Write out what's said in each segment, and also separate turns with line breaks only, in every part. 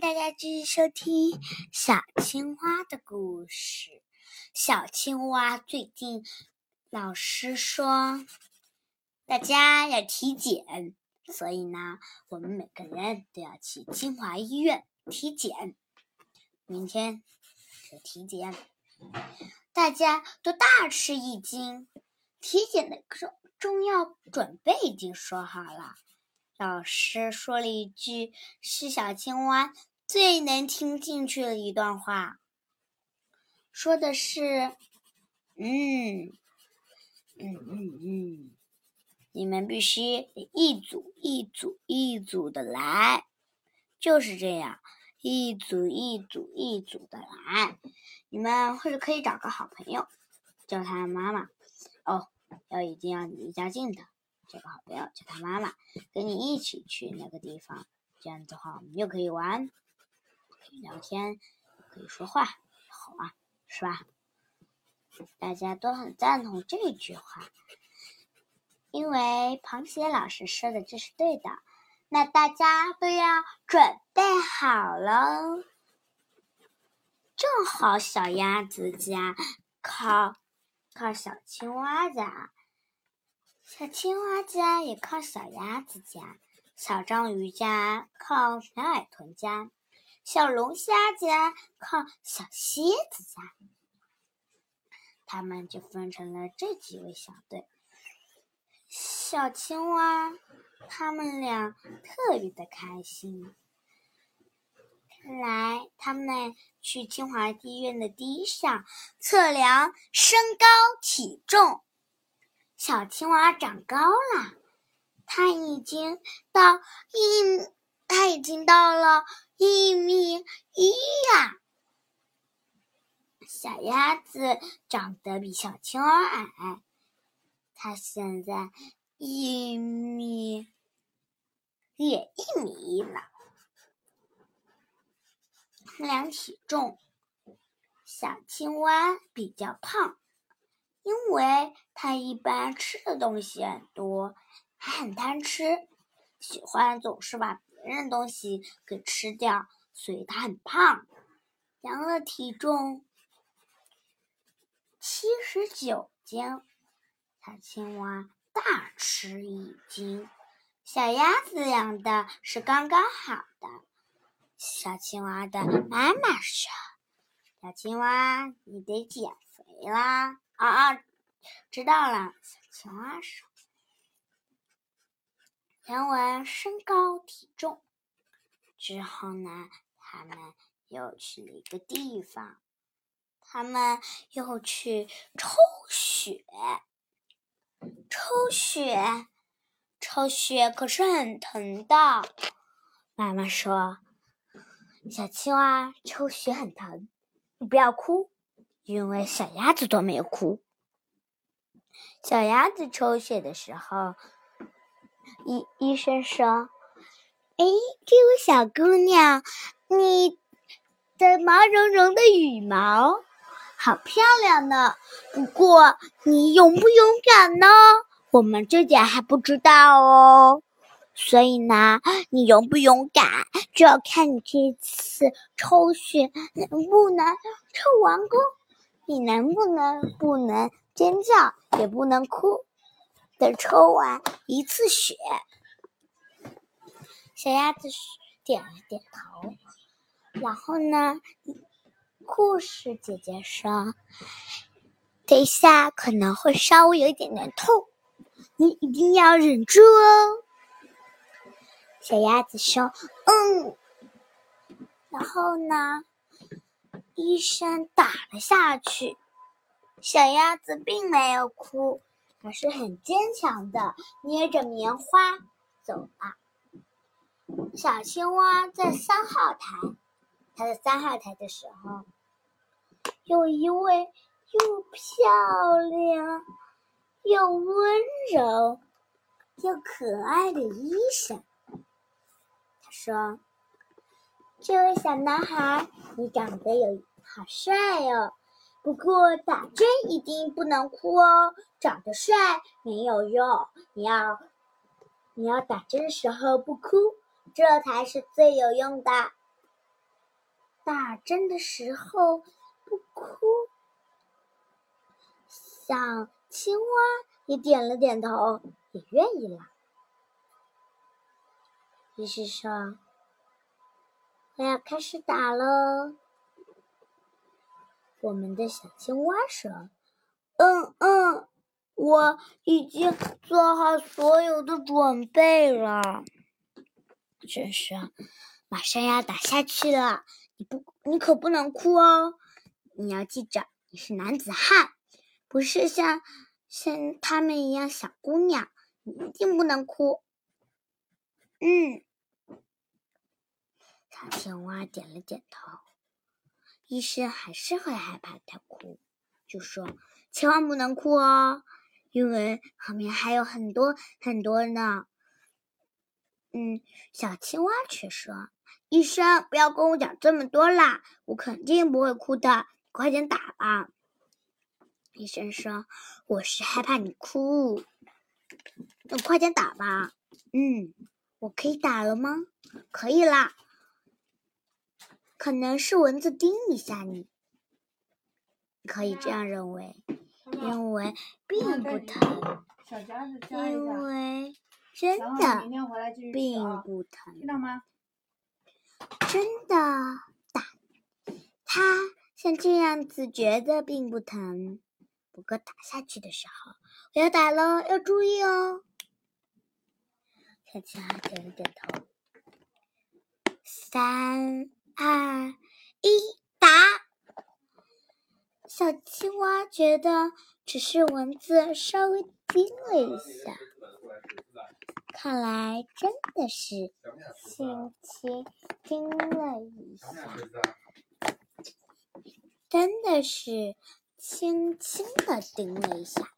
大家继续收听小青蛙的故事。小青蛙最近，老师说大家要体检，所以呢，我们每个人都要去清华医院体检。明天就体检，大家都大吃一惊。体检的重重要准备已经说好了。老师说了一句是小青蛙最能听进去的一段话，说的是：“嗯，嗯嗯嗯，你们必须一组一组一组的来，就是这样，一组一组一组的来。你们或者可以找个好朋友，叫他妈妈。哦，要一定要离家近的。”找个好朋友叫他妈妈，跟你一起去那个地方。这样子的话，我们又可以玩，可以聊天，可以说话，好啊，是吧？大家都很赞同这句话，因为螃蟹老师说的这是对的。那大家都要准备好喽。正好小鸭子家靠靠小青蛙家。小青蛙家也靠小鸭子家，小章鱼家靠小海豚家，小龙虾家靠小蝎子家。他们就分成了这几位小队。小青蛙，他们俩特别的开心。来他们去清华医院的第一项测量身高体重。小青蛙长高了，它已经到一，它已经到了一米一呀。小鸭子长得比小青蛙矮，它现在一米，也一米一了。量体重，小青蛙比较胖。因为它一般吃的东西很多，还很贪吃，喜欢总是把别人东西给吃掉，所以它很胖。量了体重七十九斤，小青蛙大吃一惊。小鸭子量的是刚刚好的。小青蛙的妈妈说：“小青蛙，你得减肥啦。”啊啊，知道了。小青蛙说：“量完身高体重之后呢，他们又去了一个地方，他们又去抽血。抽血，抽血可是很疼的。”妈妈说：“小青蛙抽血很疼，你不要哭。”因为小鸭子都没有哭。小鸭子抽血的时候，医医生说：“哎，这位小姑娘，你的毛茸茸的羽毛好漂亮呢。不过，你勇不勇敢呢？我们这点还不知道哦。所以呢，你勇不勇敢，就要看你这次抽血能不能抽完功。”你能不能不能尖叫，也不能哭等抽完一次血？小鸭子点了点头，然后呢，护士姐姐说：“等一下可能会稍微有一点点痛，你一定要忍住哦。”小鸭子说：“嗯。”然后呢？医生打了下去，小鸭子并没有哭，而是很坚强的捏着棉花走了。小青蛙在三号台，它在三号台的时候，有一位又漂亮又温柔又可爱的医生，他说：“这位小男孩，你长得有……”好帅哦！不过打针一定不能哭哦，长得帅没有用，你要你要打针的时候不哭，这才是最有用的。打针的时候不哭。小青蛙也点了点头，也愿意了。医生说：“我要开始打喽。”我们的小青蛙说：“嗯嗯，我已经做好所有的准备了。”医生马上要打下去了，你不，你可不能哭哦！你要记着，你是男子汉，不是像像他们一样小姑娘，你一定不能哭。嗯。小青蛙点了点头，医生还是会害怕他哭，就说：“千万不能哭哦，因为后面还有很多很多呢。”嗯，小青蛙却说：“医生，不要跟我讲这么多啦，我肯定不会哭的，快点打吧。”医生说：“我是害怕你哭，那快点打吧。”嗯，我可以打了吗？可以啦。可能是蚊子叮一下你，可以这样认为，因为并不疼，因为真的并不疼，真的打，他像这样子觉得并不疼，不过打下去的时候，我要打了，要注意哦。小青蛙点了点头，三。二一，打！小青蛙觉得只是蚊子稍微叮了一下，看来真的是轻轻叮了一下，真的是轻轻的叮了一下。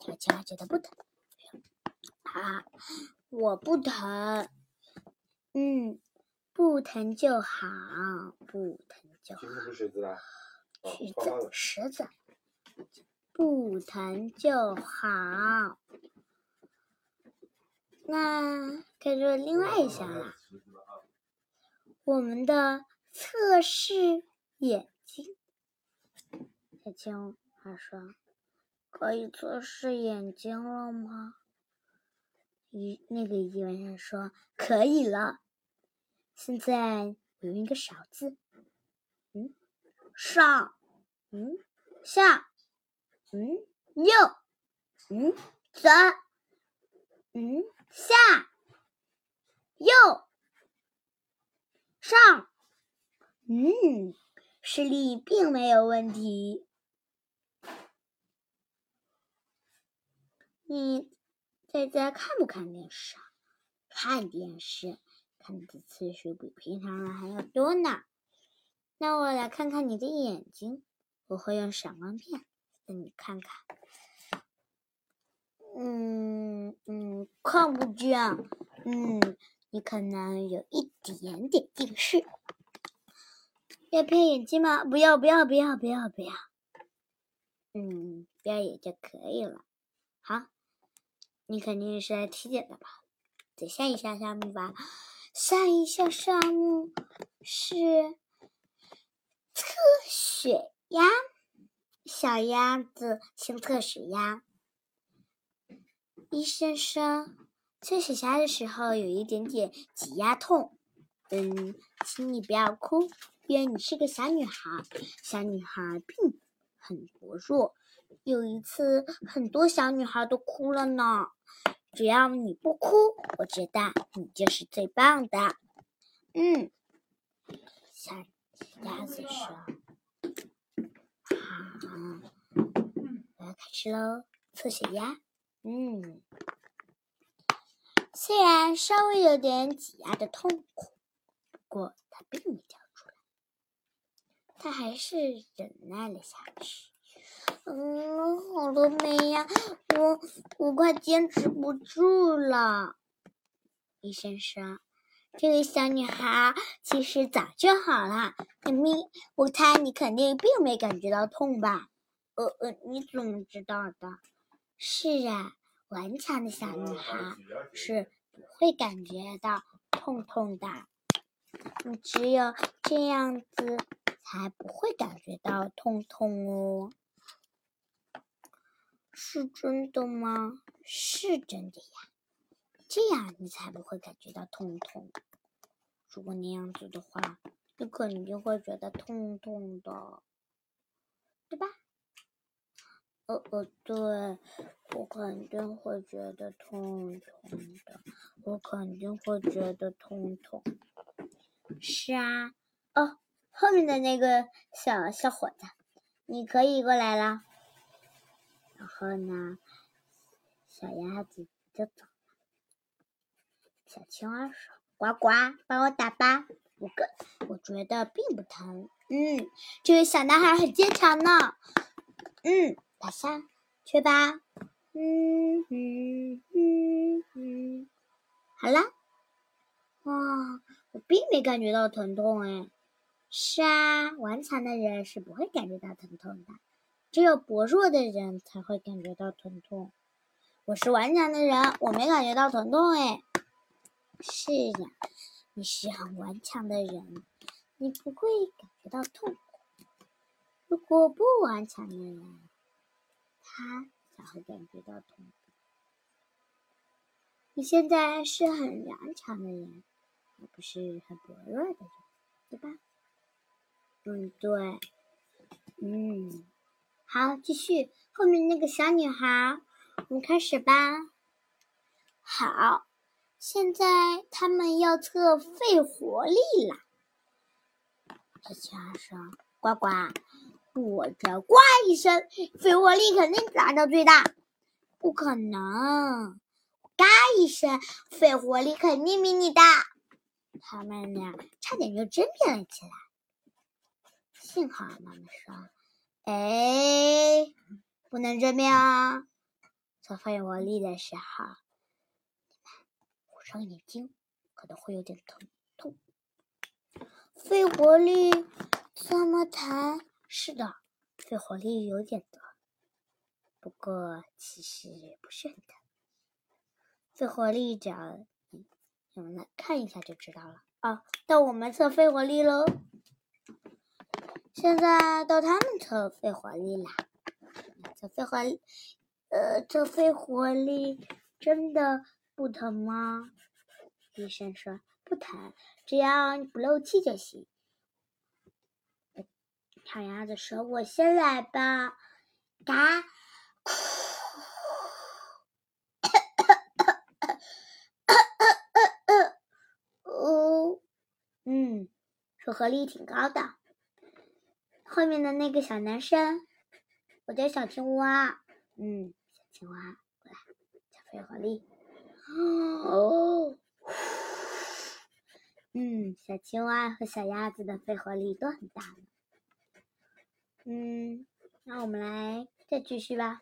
小青蛙觉得不疼，啊，我不疼，嗯。不疼就好，不疼就好。
石子，
石子，不疼就好。那该做另外一项了。我们的测试眼睛。小青他说：“可以测试眼睛了吗？”一那个医生说：“可以了。”现在我用一个勺子，嗯，上，嗯，下，嗯，右，嗯，左，嗯，下，右，上，嗯，视力并没有问题。你在家看不看电视啊？看电视。看的次数比平常人还要多呢。那我来看看你的眼睛，我会用闪光片给你看看。嗯嗯，看不见。嗯，你可能有一点点近视。要配眼镜吗？不要不要不要不要不要。嗯，不要也就可以了。好，你肯定是来体检的吧？再下一项项目吧。下一项项目是测血压，小鸭子先测血压。医生说，测血压的时候有一点点挤压痛，嗯，请你不要哭，因为你是个小女孩，小女孩病很薄弱。有一次，很多小女孩都哭了呢。只要你不哭，我觉得你就是最棒的。嗯，小鸭子说：“好，我要开始喽，测血压。嗯，虽然稍微有点挤压的痛苦，不过它并没叫出来，它还是忍耐了下去。”嗯，好多没呀，我我快坚持不住了。医生说：“这位小女孩其实早就好了，肯定，我猜你肯定并没感觉到痛吧？”呃呃，你怎么知道的？是啊，顽强的小女孩是不会感觉到痛痛的。你只有这样子，才不会感觉到痛痛哦。是真的吗？是真的呀。这样你才不会感觉到痛痛。如果那样子的话，你肯定会觉得痛痛的，对吧？呃呃，对，我肯定会觉得痛痛的，我肯定会觉得痛痛。是啊，哦，后面的那个小小伙子，你可以过来了。然后呢，小鸭子就走了。小青蛙说：“呱呱，帮我打吧。”我个我觉得并不疼。嗯，这位小男孩很坚强呢。嗯，打下去吧。嗯嗯嗯嗯，好了。哇，我并没感觉到疼痛哎。是啊，顽强的人是不会感觉到疼痛的，只有薄弱的人才会感觉到疼痛。我是顽强的人，我没感觉到疼痛哎。是呀。你是很顽强的人，你不会感觉到痛苦。如果不顽强的人，他才会感觉到痛苦。你现在是很顽强的人，而不是很薄弱的人，对吧？嗯，对。嗯，好，继续后面那个小女孩，我们开始吧。好。现在他们要测肺活力了。小青蛙说：“呱呱，我这呱一声，肺活力肯定达到最大。”不可能！嘎一声，肺活力肯定比你大。他们俩差点就争辩了起来。幸好妈妈说：“哎，不能正面啊！测肺活力的时候。”你们捂上眼睛可能会有点疼痛，肺活力这么疼？是的，肺活力有点疼，不过其实也不是很疼。肺活力只要你们来看一下就知道了。哦，到我们测肺活力喽！现在到他们测肺活力啦。测肺活，呃，测肺活力真的不疼吗？医生说不疼，只要你不漏气就行。小鸭子说：“我先来吧。”嘎，哦，嗯，说合力挺高的。后面的那个小男生，我叫小青蛙。嗯，小青蛙过来，小飞合力。哦。嗯，小青蛙和小鸭子的肺活力都很大呢。嗯，那我们来再继续吧。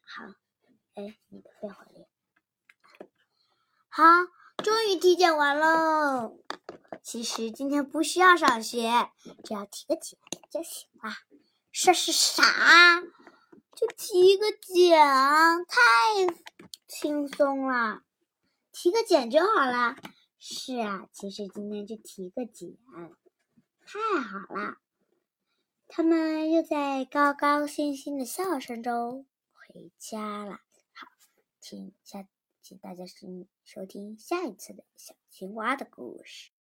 好，哎，你的肺活力好，终于体检完了。其实今天不需要上学，只要提个检就行了。这是啥？就提个检，太轻松了，提个简就好了。是啊，其实今天就提个简，太好了。他们又在高高兴兴的笑声中回家了。好，请下，请大家收收听下一次的小青蛙的故事。